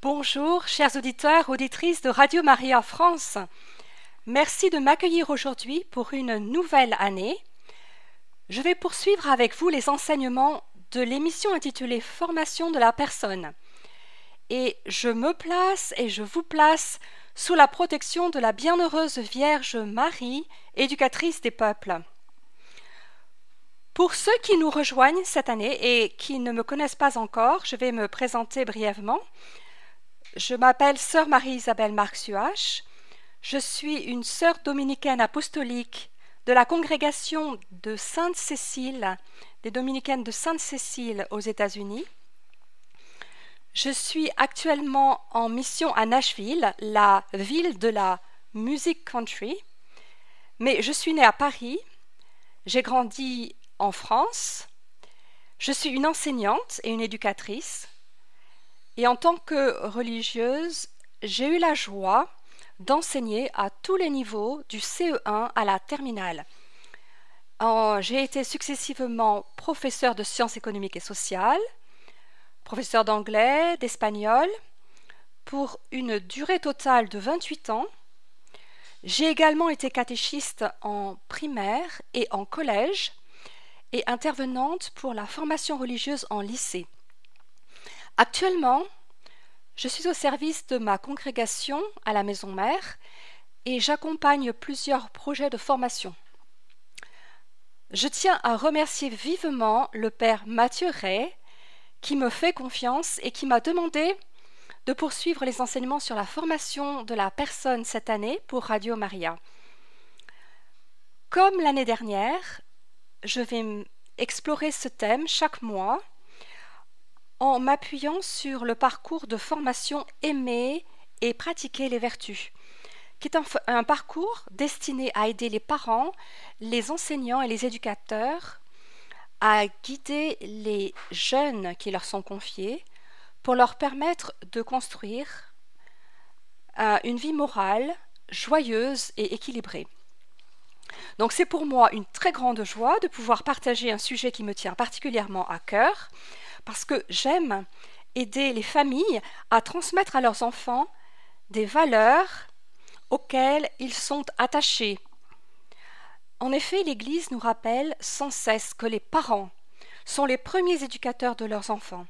Bonjour, chers auditeurs, auditrices de Radio Maria France. Merci de m'accueillir aujourd'hui pour une nouvelle année. Je vais poursuivre avec vous les enseignements de l'émission intitulée Formation de la personne. Et je me place et je vous place sous la protection de la bienheureuse Vierge Marie, éducatrice des peuples. Pour ceux qui nous rejoignent cette année et qui ne me connaissent pas encore, je vais me présenter brièvement. Je m'appelle Sœur Marie-Isabelle Marx-Suache. Je suis une sœur dominicaine apostolique de la congrégation de Sainte-Cécile, des dominicaines de Sainte-Cécile aux États-Unis. Je suis actuellement en mission à Nashville, la ville de la music country, mais je suis née à Paris. J'ai grandi en France. Je suis une enseignante et une éducatrice. Et en tant que religieuse, j'ai eu la joie d'enseigner à tous les niveaux du CE1 à la terminale. J'ai été successivement professeur de sciences économiques et sociales, professeur d'anglais, d'espagnol, pour une durée totale de 28 ans. J'ai également été catéchiste en primaire et en collège et intervenante pour la formation religieuse en lycée. Actuellement, je suis au service de ma congrégation à la maison mère et j'accompagne plusieurs projets de formation. Je tiens à remercier vivement le père Mathieu Ray qui me fait confiance et qui m'a demandé de poursuivre les enseignements sur la formation de la personne cette année pour Radio Maria. Comme l'année dernière, je vais explorer ce thème chaque mois en m'appuyant sur le parcours de formation Aimer et pratiquer les vertus, qui est un, parcours destiné à aider les parents, les enseignants et les éducateurs à guider les jeunes qui leur sont confiés pour leur permettre de construire euh, une vie morale joyeuse et équilibrée. Donc c'est pour moi une très grande joie de pouvoir partager un sujet qui me tient particulièrement à cœur, parce que j'aime aider les familles à transmettre à leurs enfants des valeurs auxquelles ils sont attachés. En effet, l'Église nous rappelle sans cesse que les parents sont les premiers éducateurs de leurs enfants.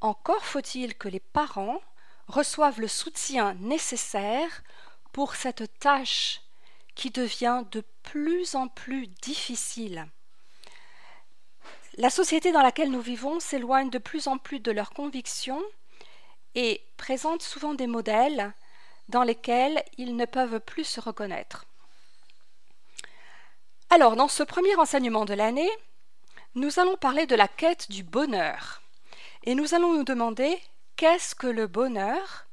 Encore faut-il que les parents reçoivent le soutien nécessaire pour cette tâche qui devient de plus en plus difficile. La société dans laquelle nous vivons s'éloigne de plus en plus de leurs convictions et présente souvent des modèles dans lesquels ils ne peuvent plus se reconnaître. Alors, dans ce premier enseignement de l'année, nous allons parler de la quête du bonheur. Et nous allons nous demander qu'est-ce que le bonheur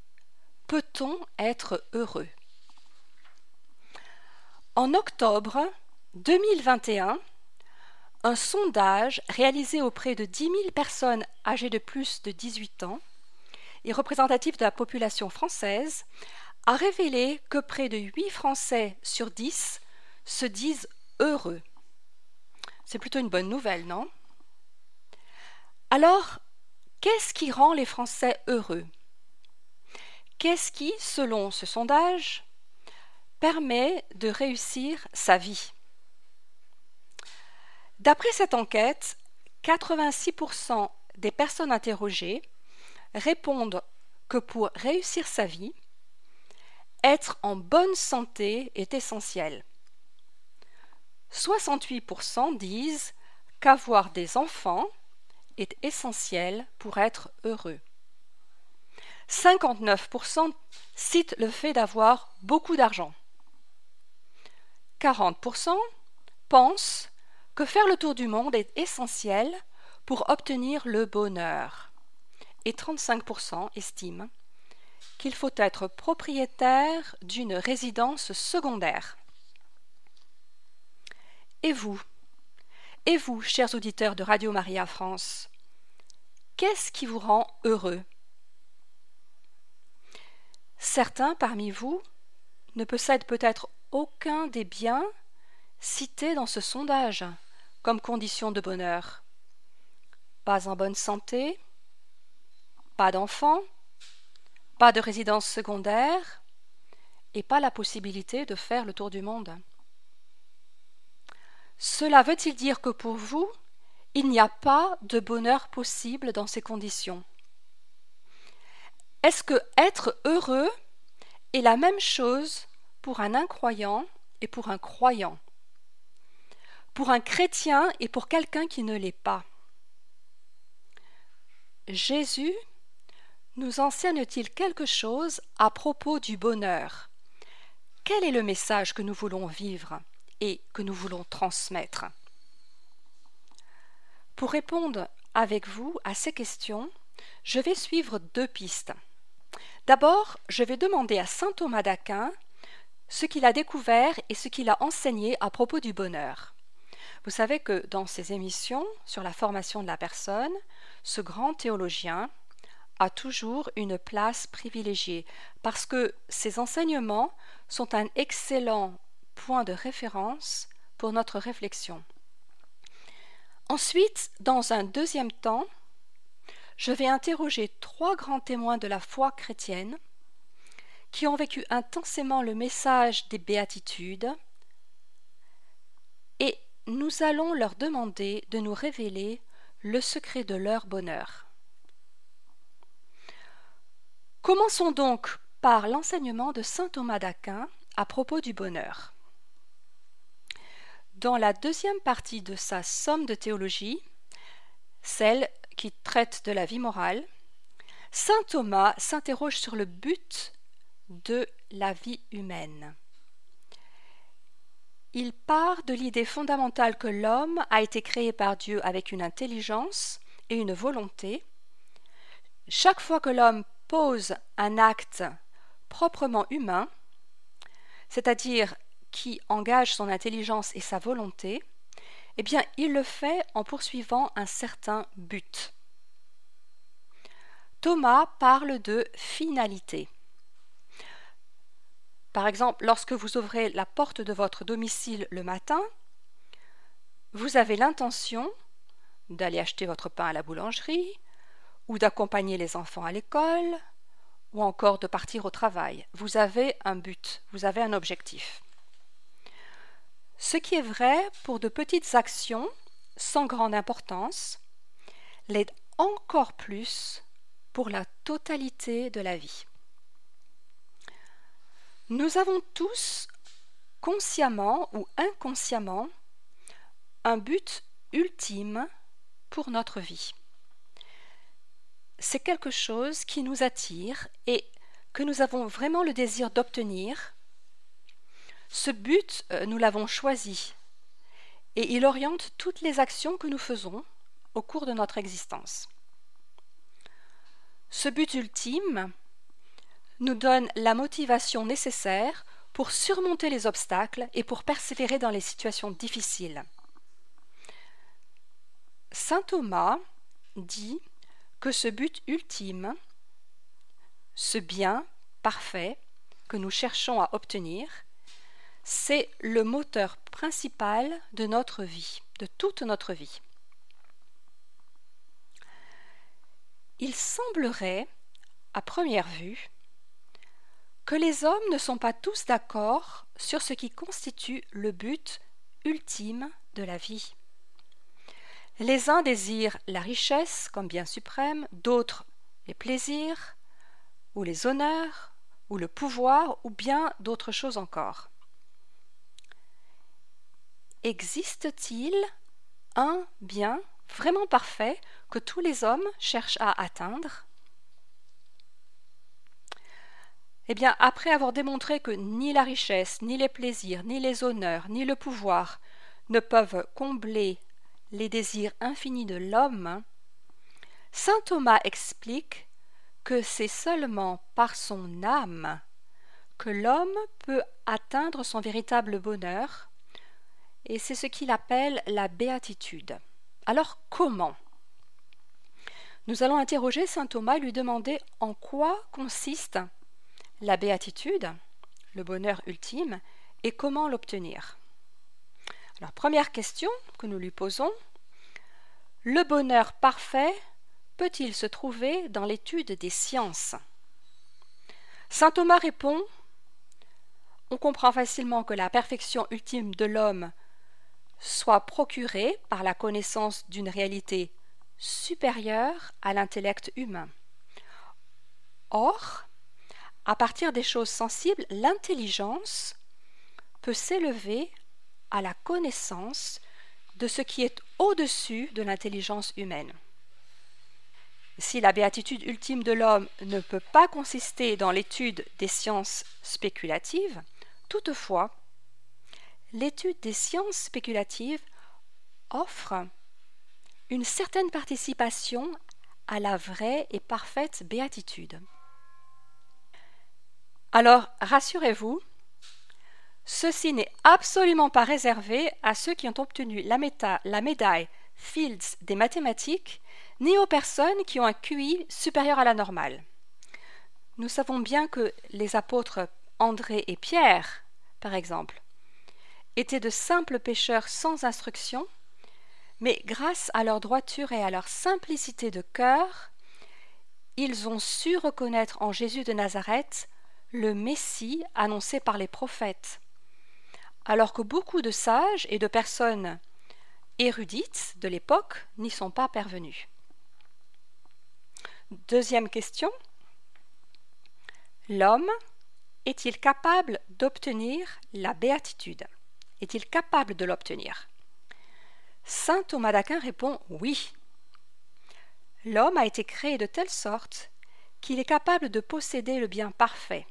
Peut-on être heureux? En octobre 2021, un sondage réalisé auprès de 10 000 personnes âgées de plus de 18 ans et représentatif de la population française a révélé que près de 8 Français sur 10 se disent heureux. C'est plutôt une bonne nouvelle, non? Alors, qu'est-ce qui rend les Français heureux? Qu'est-ce qui, selon ce sondage, permet de réussir sa vie? D'après cette enquête, 86% des personnes interrogées répondent que pour réussir sa vie, être en bonne santé est essentiel. 68% disent qu'avoir des enfants est essentiel pour être heureux. 59% citent le fait d'avoir beaucoup d'argent. 40% pensent que faire le tour du monde est essentiel pour obtenir le bonheur. Et 35% estiment qu'il faut être propriétaire d'une résidence secondaire. Et vous Et vous, chers auditeurs de Radio Maria France Qu'est-ce qui vous rend heureux? Certains parmi vous ne possèdent peut-être aucun des biens cités dans ce sondage comme condition de bonheur. Pas en bonne santé Pas d'enfants pas de résidence secondaire et pas la possibilité de faire le tour du monde. Cela veut-il dire que pour vous, il n'y a pas de bonheur possible dans ces conditions? Est-ce que être heureux est la même chose pour un incroyant et pour un croyant? Pour un chrétien et pour quelqu'un qui ne l'est pas Jésus nous enseigne-t-il quelque chose à propos du bonheur? Quel est le message que nous voulons vivre et que nous voulons transmettre? Pour répondre avec vous à ces questions, je vais suivre deux pistes. D'abord, je vais demander à saint Thomas d'Aquin ce qu'il a découvert et ce qu'il a enseigné à propos du bonheur. Vous savez que dans ses émissions sur la formation de la personne, ce grand théologien a toujours une place privilégiée parce que ses enseignements sont un excellent point de référence pour notre réflexion. Ensuite, dans un deuxième temps, je vais interroger trois grands témoins de la foi chrétienne qui ont vécu intensément le message des béatitudes et nous allons leur demander de nous révéler le secret de leur bonheur. Commençons donc par l'enseignement de saint Thomas d'Aquin à propos du bonheur. Dans la deuxième partie de sa somme de théologie, celle qui traite de la vie morale, saint Thomas s'interroge sur le but de la vie humaine. Il part de l'idée fondamentale que l'homme a été créé par Dieu avec une intelligence et une volonté. Chaque fois que l'homme pose un acte proprement humain, c'est-à-dire qui engage son intelligence et sa volonté, eh bien, il le fait en poursuivant un certain but. Thomas parle de finalité. Par exemple, lorsque vous ouvrez la porte de votre domicile le matin, vous avez l'intention d'aller acheter votre pain à la boulangerie, ou d'accompagner les enfants à l'école, ou encore de partir au travail. Vous avez un but, vous avez un objectif. Ce qui est vrai pour de petites actions sans grande importance l'est encore plus pour la totalité de la vie. Nous avons tous, consciemment ou inconsciemment, un but ultime pour notre vie. C'est quelque chose qui nous attire et que nous avons vraiment le désir d'obtenir. Ce but, euh, nous l'avons choisi et il oriente toutes les actions que nous faisons au cours de notre existence. Ce but ultime, nous donne la motivation nécessaire pour surmonter les obstacles et pour persévérer dans les situations difficiles. Saint Thomas dit que ce but ultime, ce bien parfait que nous cherchons à obtenir, c'est le moteur principal de notre vie, de toute notre vie. Il semblerait, à première vue, que les hommes ne sont pas tous d'accord sur ce qui constitue le but ultime de la vie. Les uns désirent la richesse comme bien suprême, d'autres les plaisirs, ou les honneurs, ou le pouvoir, ou bien d'autres choses encore. Existe-t-il un bien vraiment parfait que tous les hommes cherchent à atteindre? Eh bien, après avoir démontré que ni la richesse, ni les plaisirs, ni les honneurs, ni le pouvoir ne peuvent combler les désirs infinis de l'homme, saint Thomas explique que c'est seulement par son âme que l'homme peut atteindre son véritable bonheur, et c'est ce qu'il appelle la béatitude. Alors comment? Nous allons interroger saint Thomas et lui demander en quoi consiste la béatitude, le bonheur ultime, et comment l'obtenir? Alors, première question que nous lui posons, le bonheur parfait peut-il se trouver dans l'étude des sciences? Saint Thomas répond On comprend facilement que la perfection ultime de l'homme soit procurée par la connaissance d'une réalité supérieure à l'intellect humain. Or, à partir des choses sensibles, l'intelligence peut s'élever à la connaissance de ce qui est au-dessus de l'intelligence humaine. Si la béatitude ultime de l'homme ne peut pas consister dans l'étude des sciences spéculatives, toutefois, l'étude des sciences spéculatives offre une certaine participation à la vraie et parfaite béatitude. Alors, rassurez-vous, ceci n'est absolument pas réservé à ceux qui ont obtenu la, la médaille Fields des mathématiques ni aux personnes qui ont un QI supérieur à la normale. Nous savons bien que les apôtres André et Pierre, par exemple, étaient de simples pécheurs sans instruction, mais grâce à leur droiture et à leur simplicité de cœur, ils ont su reconnaître en Jésus de Nazareth le Messie annoncé par les prophètes, alors que beaucoup de sages et de personnes érudites de l'époque n'y sont pas parvenus. Deuxième question. L'homme est-il capable d'obtenir la béatitude? Est-il capable de l'obtenir? Saint Thomas d'Aquin répond oui. L'homme a été créé de telle sorte qu'il est capable de posséder le bien parfait.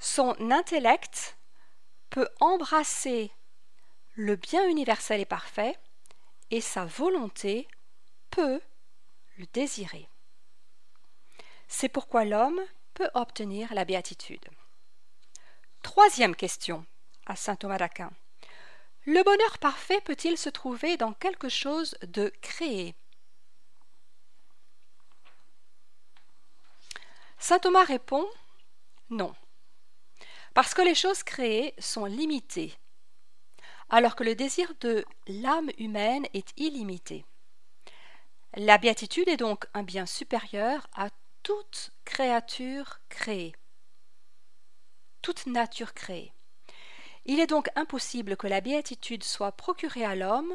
Son intellect peut embrasser le bien universel et parfait, et sa volonté peut le désirer. C'est pourquoi l'homme peut obtenir la béatitude. Troisième question à saint Thomas d'Aquin. Le bonheur parfait peut-il se trouver dans quelque chose de créé? Saint Thomas répond non, parce que les choses créées sont limitées, alors que le désir de l'âme humaine est illimité. La béatitude est donc un bien supérieur à toute créature créée, toute nature créée. Il est donc impossible que la béatitude soit procurée à l'homme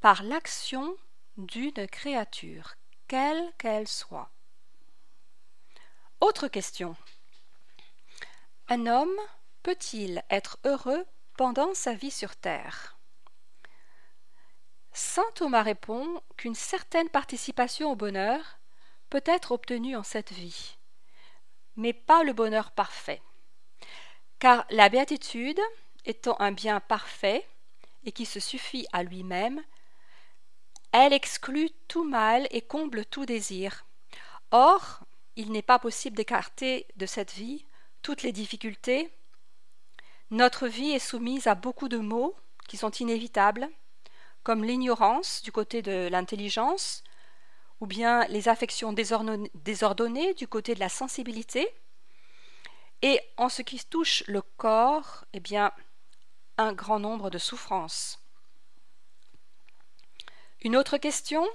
par l'action d'une créature, quelle qu'elle soit. Autre question. Un homme peut-il être heureux pendant sa vie sur terre? Saint Thomas répond qu'une certaine participation au bonheur peut être obtenue en cette vie, mais pas le bonheur parfait. Car la béatitude, étant un bien parfait et qui se suffit à lui-même, elle exclut tout mal et comble tout désir. Or, il n'est pas possible d'écarter de cette vie toutes les difficultés. Notre vie est soumise à beaucoup de maux qui sont inévitables, comme l'ignorance du côté de l'intelligence, ou bien les affections désordonnées du côté de la sensibilité, et en ce qui touche le corps, eh bien, un grand nombre de souffrances. Une autre question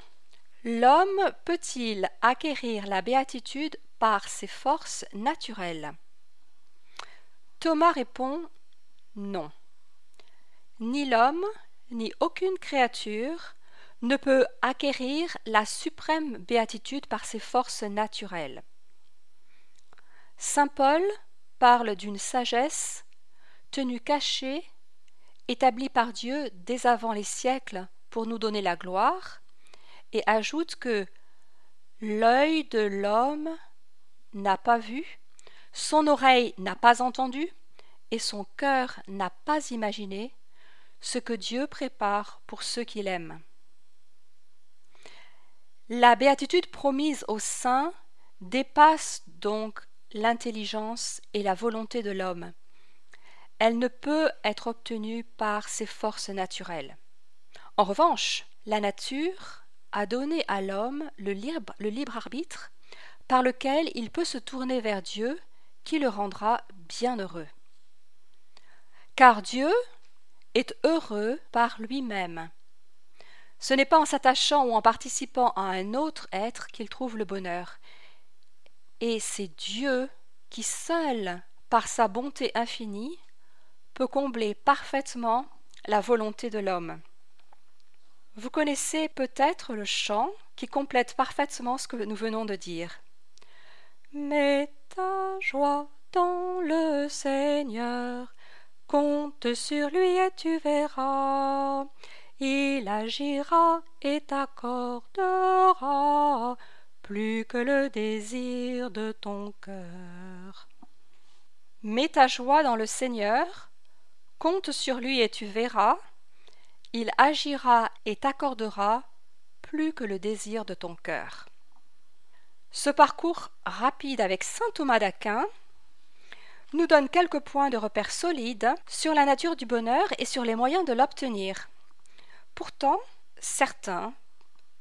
L'homme peut-il acquérir la béatitude par ses forces naturelles? Thomas répond non. Ni l'homme, ni aucune créature ne peut acquérir la suprême béatitude par ses forces naturelles. Saint Paul parle d'une sagesse tenue cachée, établie par Dieu dès avant les siècles pour nous donner la gloire, et ajoute que l'œil de l'homme n'a pas vu, son oreille n'a pas entendu, et son cœur n'a pas imaginé ce que Dieu prépare pour ceux qu'il aime. La béatitude promise aux saints dépasse donc l'intelligence et la volonté de l'homme. Elle ne peut être obtenue par ses forces naturelles. En revanche, la nature a donné à l'homme le libre, le libre arbitre par lequel il peut se tourner vers Dieu qui le rendra bien heureux. Car Dieu est heureux par lui-même. Ce n'est pas en s'attachant ou en participant à un autre être qu'il trouve le bonheur. Et c'est Dieu qui seul, par sa bonté infinie, peut combler parfaitement la volonté de l'homme. Vous connaissez peut-être le chant qui complète parfaitement ce que nous venons de dire. Mets ta joie dans le Seigneur, compte sur lui et tu verras. Il agira et t'accordera plus que le désir de ton cœur. Mets ta joie dans le Seigneur, compte sur lui et tu verras, il agira et t'accordera plus que le désir de ton cœur. Ce parcours rapide avec saint Thomas d'Aquin nous donne quelques points de repère solides sur la nature du bonheur et sur les moyens de l'obtenir. Pourtant, certains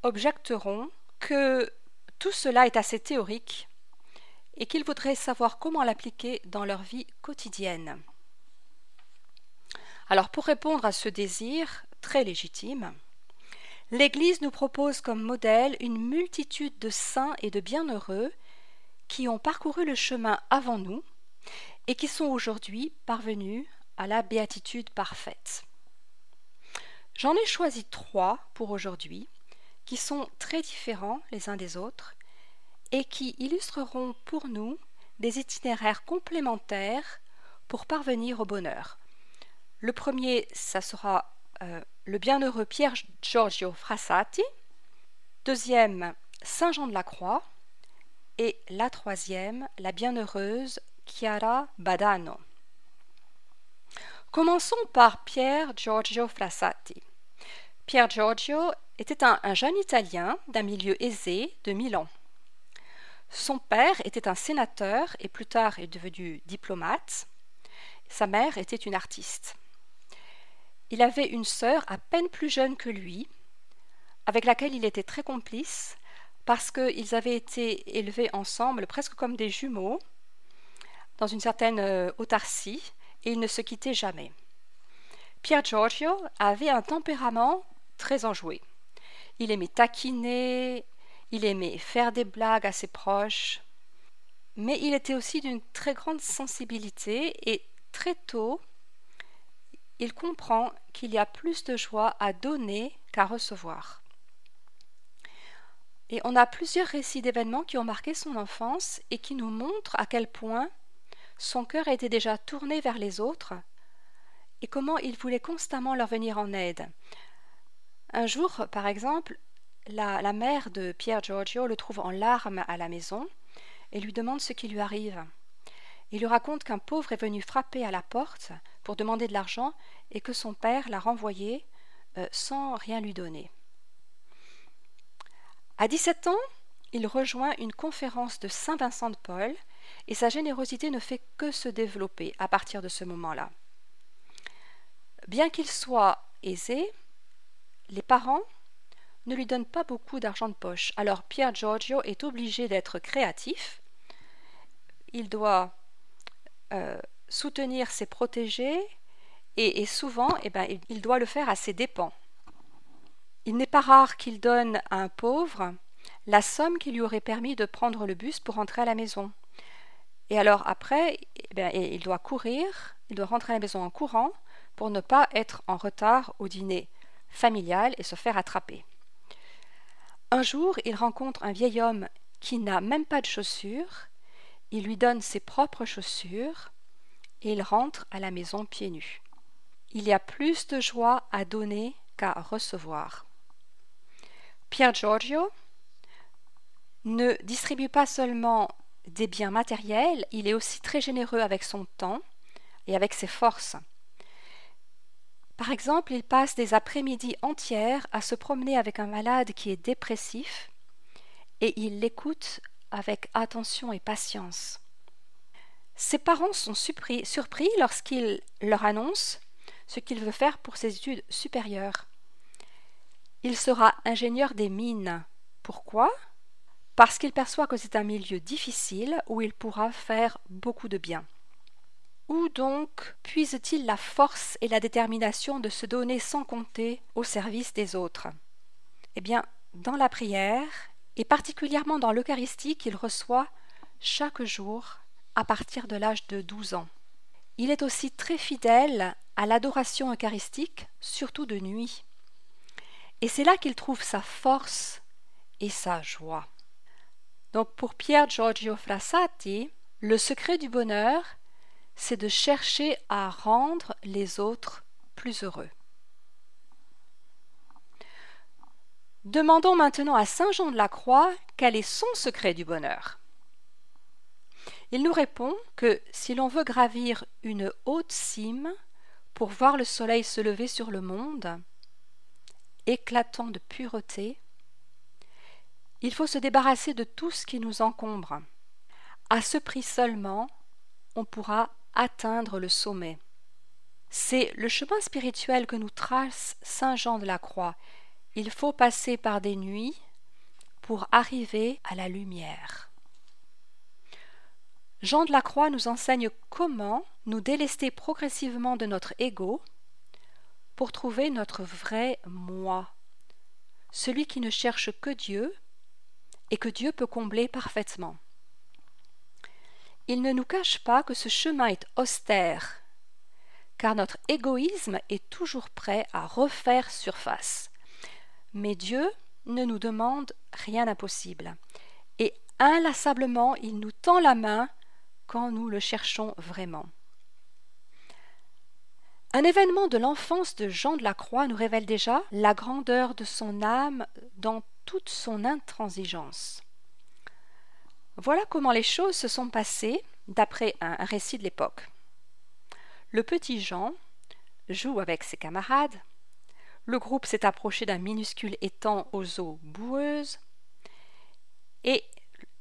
objecteront que tout cela est assez théorique et qu'ils voudraient savoir comment l'appliquer dans leur vie quotidienne. Alors pour répondre à ce désir très légitime, l'Église nous propose comme modèle une multitude de saints et de bienheureux qui ont parcouru le chemin avant nous et qui sont aujourd'hui parvenus à la béatitude parfaite. J'en ai choisi trois pour aujourd'hui, qui sont très différents les uns des autres et qui illustreront pour nous des itinéraires complémentaires pour parvenir au bonheur. Le premier, ça sera euh, le bienheureux Pierre Giorgio Frassati. Deuxième, Saint Jean de la Croix. Et la troisième, la bienheureuse Chiara Badano. Commençons par Pierre Giorgio Frassati. Pierre Giorgio était un, un jeune Italien d'un milieu aisé de Milan. Son père était un sénateur et plus tard est devenu diplomate. Sa mère était une artiste. Il avait une sœur à peine plus jeune que lui, avec laquelle il était très complice, parce qu'ils avaient été élevés ensemble presque comme des jumeaux, dans une certaine euh, autarcie, et ils ne se quittaient jamais. Pierre Giorgio avait un tempérament très enjoué. Il aimait taquiner, il aimait faire des blagues à ses proches, mais il était aussi d'une très grande sensibilité et très tôt, il comprend qu'il y a plus de joie à donner qu'à recevoir. Et on a plusieurs récits d'événements qui ont marqué son enfance et qui nous montrent à quel point son cœur était déjà tourné vers les autres et comment il voulait constamment leur venir en aide. Un jour, par exemple, la, la mère de Pierre Giorgio le trouve en larmes à la maison et lui demande ce qui lui arrive. Il lui raconte qu'un pauvre est venu frapper à la porte pour demander de l'argent et que son père l'a renvoyé euh, sans rien lui donner. À 17 ans, il rejoint une conférence de Saint Vincent de Paul et sa générosité ne fait que se développer à partir de ce moment-là. Bien qu'il soit aisé, les parents ne lui donnent pas beaucoup d'argent de poche. Alors Pierre Giorgio est obligé d'être créatif. Il doit euh, soutenir ses protégés et, souvent eh ben, il doit le faire à ses dépens. Il n'est pas rare qu'il donne à un pauvre la somme qui lui aurait permis de prendre le bus pour rentrer à la maison. Et alors après, eh ben, il doit courir, il doit rentrer à la maison en courant pour ne pas être en retard au dîner familial et se faire attraper. Un jour, il rencontre un vieil homme qui n'a même pas de chaussures, il lui donne ses propres chaussures et il rentre à la maison pieds nus. Il y a plus de joie à donner qu'à recevoir. Pierre Giorgio ne distribue pas seulement des biens matériels, il est aussi très généreux avec son temps et avec ses forces. Par exemple, il passe des après-midi entières à se promener avec un malade qui est dépressif et il l'écoute avec attention et patience. Ses parents sont surpris, lorsqu'il leur annonce ce qu'il veut faire pour ses études supérieures. Il sera ingénieur des mines. Pourquoi? Parce qu'il perçoit que c'est un milieu difficile où il pourra faire beaucoup de bien. Où donc puise-t-il la force et la détermination de se donner sans compter au service des autres? Eh bien, dans la prière, et particulièrement dans l'Eucharistie qu'il reçoit chaque jour à partir de l'âge de douze ans. Il est aussi très fidèle à l'adoration eucharistique, surtout de nuit. Et c'est là qu'il trouve sa force et sa joie. Donc pour Pierre Giorgio Frassati, le secret du bonheur, c'est de chercher à rendre les autres plus heureux. Demandons maintenant à Saint Jean de la Croix quel est son secret du bonheur. Il nous répond que si l'on veut gravir une haute cime pour voir le soleil se lever sur le monde, éclatant de pureté, il faut se débarrasser de tout ce qui nous encombre. À ce prix seulement, on pourra atteindre le sommet. C'est le chemin spirituel que nous trace Saint Jean de la Croix. Il faut passer par des nuits pour arriver à la lumière. Jean de la Croix nous enseigne comment nous délester progressivement de notre ego pour trouver notre vrai moi, celui qui ne cherche que Dieu et que Dieu peut combler parfaitement. Il ne nous cache pas que ce chemin est austère, car notre égoïsme est toujours prêt à refaire surface. Mais Dieu ne nous demande rien d'impossible, et inlassablement il nous tend la main quand nous le cherchons vraiment. Un événement de l'enfance de Jean de la Croix nous révèle déjà la grandeur de son âme dans toute son intransigeance. Voilà comment les choses se sont passées d'après un récit de l'époque. Le petit Jean joue avec ses camarades. Le groupe s'est approché d'un minuscule étang aux eaux boueuses et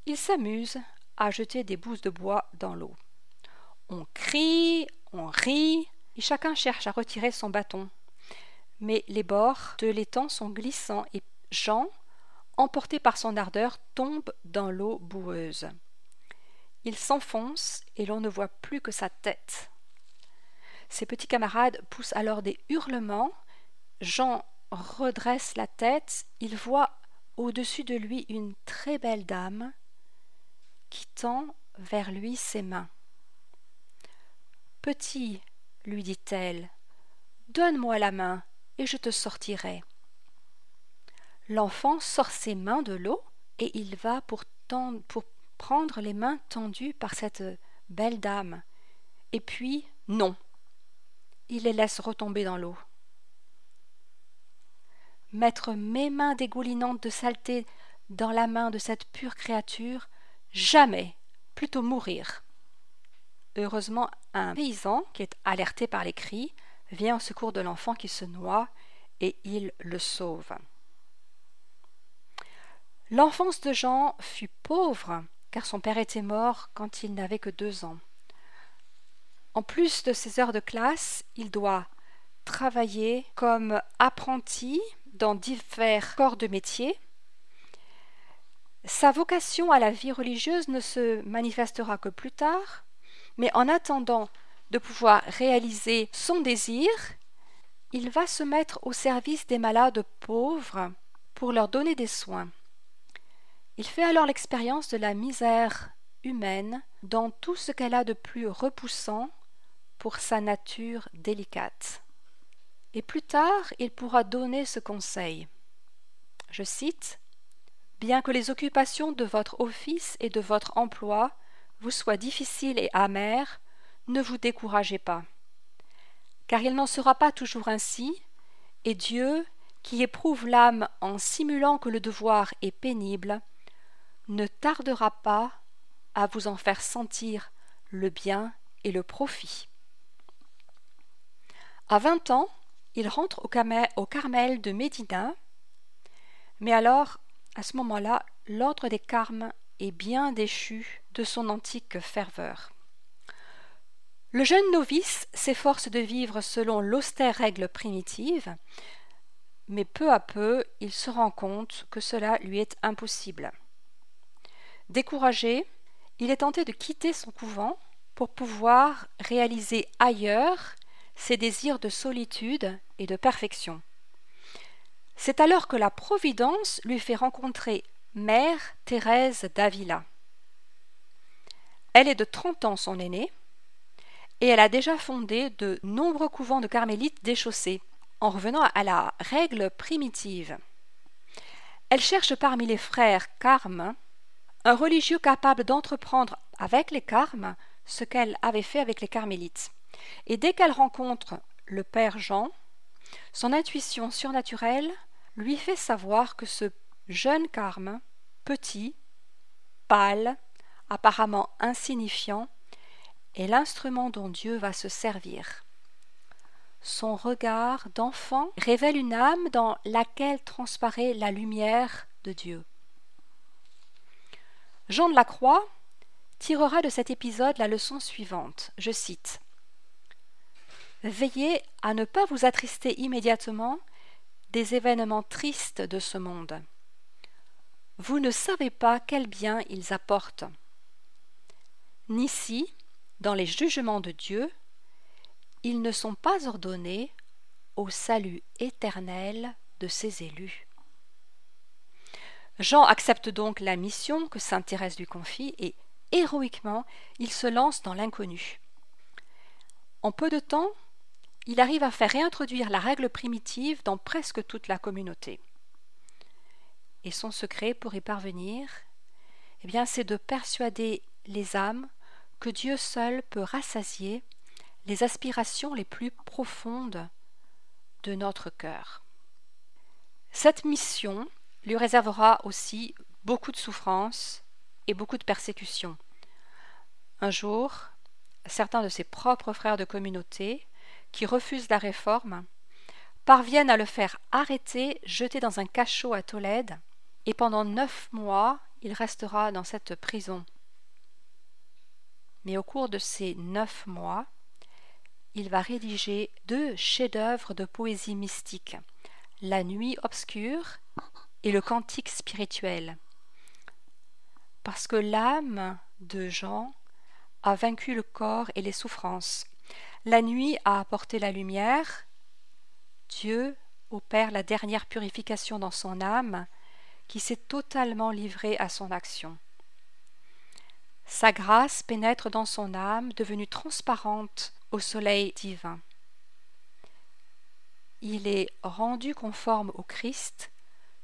il s'amuse à jeter des bouses de bois dans l'eau. On crie, on rit, et chacun cherche à retirer son bâton. Mais les bords de l'étang sont glissants et Jean, emporté par son ardeur, tombe dans l'eau boueuse. Il s'enfonce et l'on ne voit plus que sa tête. Ses petits camarades poussent alors des hurlements. Jean redresse la tête. Il voit au-dessus de lui une très belle dame qui tend vers lui ses mains. Petit, lui dit-elle, donne-moi la main et je te sortirai. L'enfant sort ses mains de l'eau et il va pour, pour prendre les mains tendues par cette belle dame. Et puis, non, il les laisse retomber dans l'eau. Mettre mes mains dégoulinantes de saleté dans la main de cette pure créature, Jamais, plutôt mourir. Heureusement, un paysan, qui est alerté par les cris, vient au secours de l'enfant qui se noie et il le sauve. L'enfance de Jean fut pauvre, car son père était mort quand il n'avait que deux ans. En plus de ses heures de classe, il doit travailler comme apprenti dans divers corps de métier, sa vocation à la vie religieuse ne se manifestera que plus tard, mais en attendant de pouvoir réaliser son désir, il va se mettre au service des malades pauvres pour leur donner des soins. Il fait alors l'expérience de la misère humaine dans tout ce qu'elle a de plus repoussant pour sa nature délicate. Et plus tard, il pourra donner ce conseil. Je cite Bien que les occupations de votre office et de votre emploi vous soient difficiles et amères, ne vous découragez pas. Car il n'en sera pas toujours ainsi, et Dieu, qui éprouve l'âme en simulant que le devoir est pénible, ne tardera pas à vous en faire sentir le bien et le profit. À vingt ans, il rentre au, Carmel de Médina, mais alors à ce moment-là, l'ordre des Carmes est bien déchu de son antique ferveur. Le jeune novice s'efforce de vivre selon l'austère règle primitive, mais peu à peu il se rend compte que cela lui est impossible. Découragé, il est tenté de quitter son couvent pour pouvoir réaliser ailleurs ses désirs de solitude et de perfection. C'est alors que la Providence lui fait rencontrer Mère Thérèse d'Avila. Elle est de 30 ans son aînée, et elle a déjà fondé de nombreux couvents de carmélites déchaussés, en revenant à la règle primitive. Elle cherche parmi les frères carmes un religieux capable d'entreprendre avec les carmes ce qu'elle avait fait avec les carmélites. Et dès qu'elle rencontre le père Jean, son intuition surnaturelle lui fait savoir que ce jeune carme, petit, pâle, apparemment insignifiant, est l'instrument dont Dieu va se servir. Son regard d'enfant révèle une âme dans laquelle transparaît la lumière de Dieu. Jean de la Croix tirera de cet épisode la leçon suivante. Je cite Veillez à ne pas vous attrister immédiatement des événements tristes de ce monde. Vous ne savez pas quel bien ils apportent. Ni si, dans les jugements de Dieu, ils ne sont pas ordonnés au salut éternel de ses élus. Jean accepte donc la mission que sainte Thérèse lui confie et héroïquement il se lance dans l'inconnu. En peu de temps, il arrive à faire réintroduire la règle primitive dans presque toute la communauté. Et son secret pour y parvenir, eh bien, c'est de persuader les âmes que Dieu seul peut rassasier les aspirations les plus profondes de notre cœur. Cette mission lui réservera aussi beaucoup de souffrances et beaucoup de persécutions. Un jour, certains de ses propres frères de communauté, qui refusent la réforme, parviennent à le faire arrêter, jeter dans un cachot à Tolède, et pendant neuf mois il restera dans cette prison. Mais au cours de ces neuf mois, il va rédiger deux chefs-d'œuvre de poésie mystique, La nuit obscure et le cantique spirituel. Parce que l'âme de Jean a vaincu le corps et les souffrances. La nuit a apporté la lumière. Dieu opère la dernière purification dans son âme qui s'est totalement livrée à son action. Sa grâce pénètre dans son âme, devenue transparente au soleil divin. Il est rendu conforme au Christ,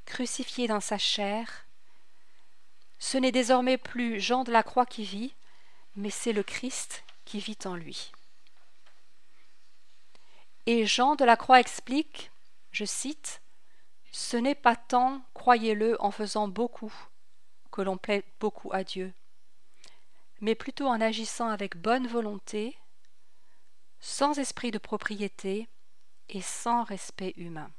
crucifié dans sa chair. Ce n'est désormais plus Jean de la Croix qui vit, mais c'est le Christ qui vit en lui. Et Jean de la Croix explique, je cite, Ce n'est pas tant, croyez-le, en faisant beaucoup, que l'on plaît beaucoup à Dieu, mais plutôt en agissant avec bonne volonté, sans esprit de propriété et sans respect humain.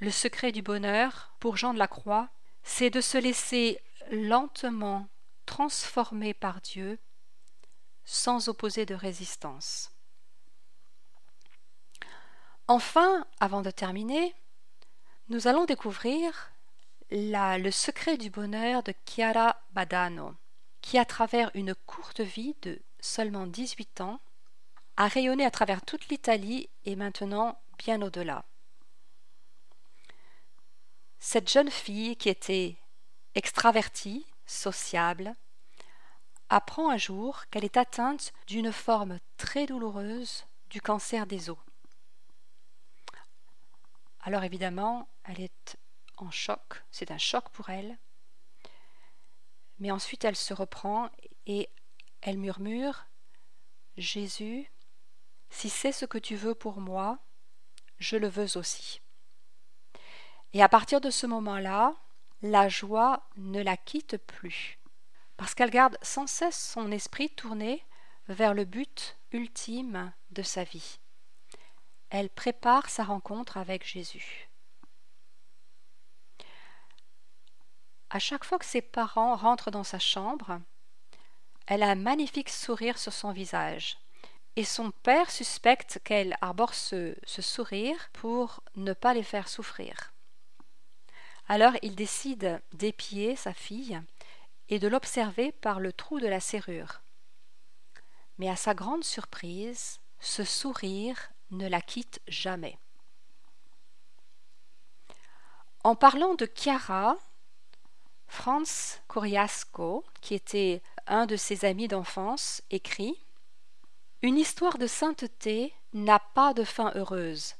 Le secret du bonheur, pour Jean de la Croix, c'est de se laisser lentement transformer par Dieu sans opposer de résistance. Enfin, avant de terminer, nous allons découvrir le secret du bonheur de Chiara Badano, qui, à travers une courte vie de seulement 18 ans, a rayonné à travers toute l'Italie et maintenant bien au-delà. Cette jeune fille qui était extravertie, sociable, apprend un jour qu'elle est atteinte d'une forme très douloureuse du cancer des os. Alors évidemment, elle est en choc, c'est un choc pour elle. Mais ensuite, elle se reprend et elle murmure Jésus, si c'est ce que tu veux pour moi, je le veux aussi. Et à partir de ce moment-là, la joie ne la quitte plus, parce qu'elle garde sans cesse son esprit tourné vers le but ultime de sa vie. Elle prépare sa rencontre avec Jésus. À chaque fois que ses parents rentrent dans sa chambre, elle a un magnifique sourire sur son visage. Et son père suspecte qu'elle arbore ce, sourire pour ne pas les faire souffrir. Alors il décide d'épier sa fille et de l'observer par le trou de la serrure. Mais à sa grande surprise, ce sourire ne la quitte jamais. En parlant de Chiara, Franz Coriasco, qui était un de ses amis d'enfance, écrit Une histoire de sainteté n'a pas de fin heureuse,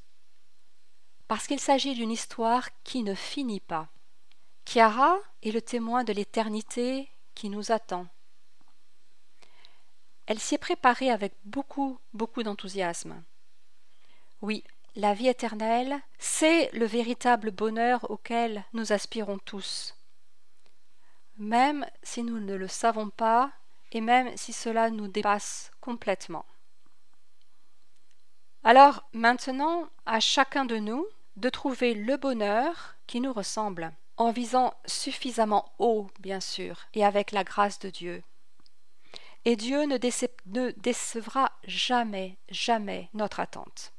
parce qu'il s'agit d'une histoire qui ne finit pas. Chiara est le témoin de l'éternité qui nous attend. Elle s'y est préparée avec beaucoup, beaucoup d'enthousiasme. Oui, la vie éternelle, c'est le véritable bonheur auquel nous aspirons tous. Même si nous ne le savons pas, et même si cela nous dépasse complètement. Alors maintenant, à chacun de nous de trouver le bonheur qui nous ressemble, en visant suffisamment haut, bien sûr, et avec la grâce de Dieu. Et Dieu ne, décevra jamais, jamais notre attente.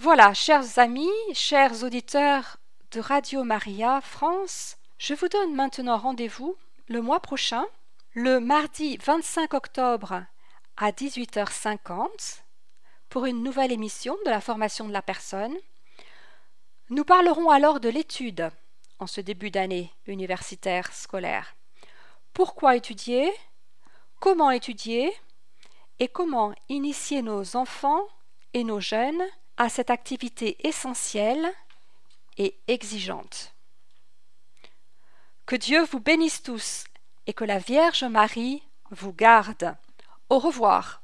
Voilà, chers amis, chers auditeurs de Radio Maria France, je vous donne maintenant rendez-vous le mois prochain, le mardi 25 octobre à 18h50, pour une nouvelle émission de la formation de la personne. Nous parlerons alors de l'étude en ce début d'année universitaire scolaire. Pourquoi étudier? Comment étudier? Et comment initier nos enfants et nos jeunes à cette activité essentielle et exigeante. Que Dieu vous bénisse tous et que la Vierge Marie vous garde. Au revoir.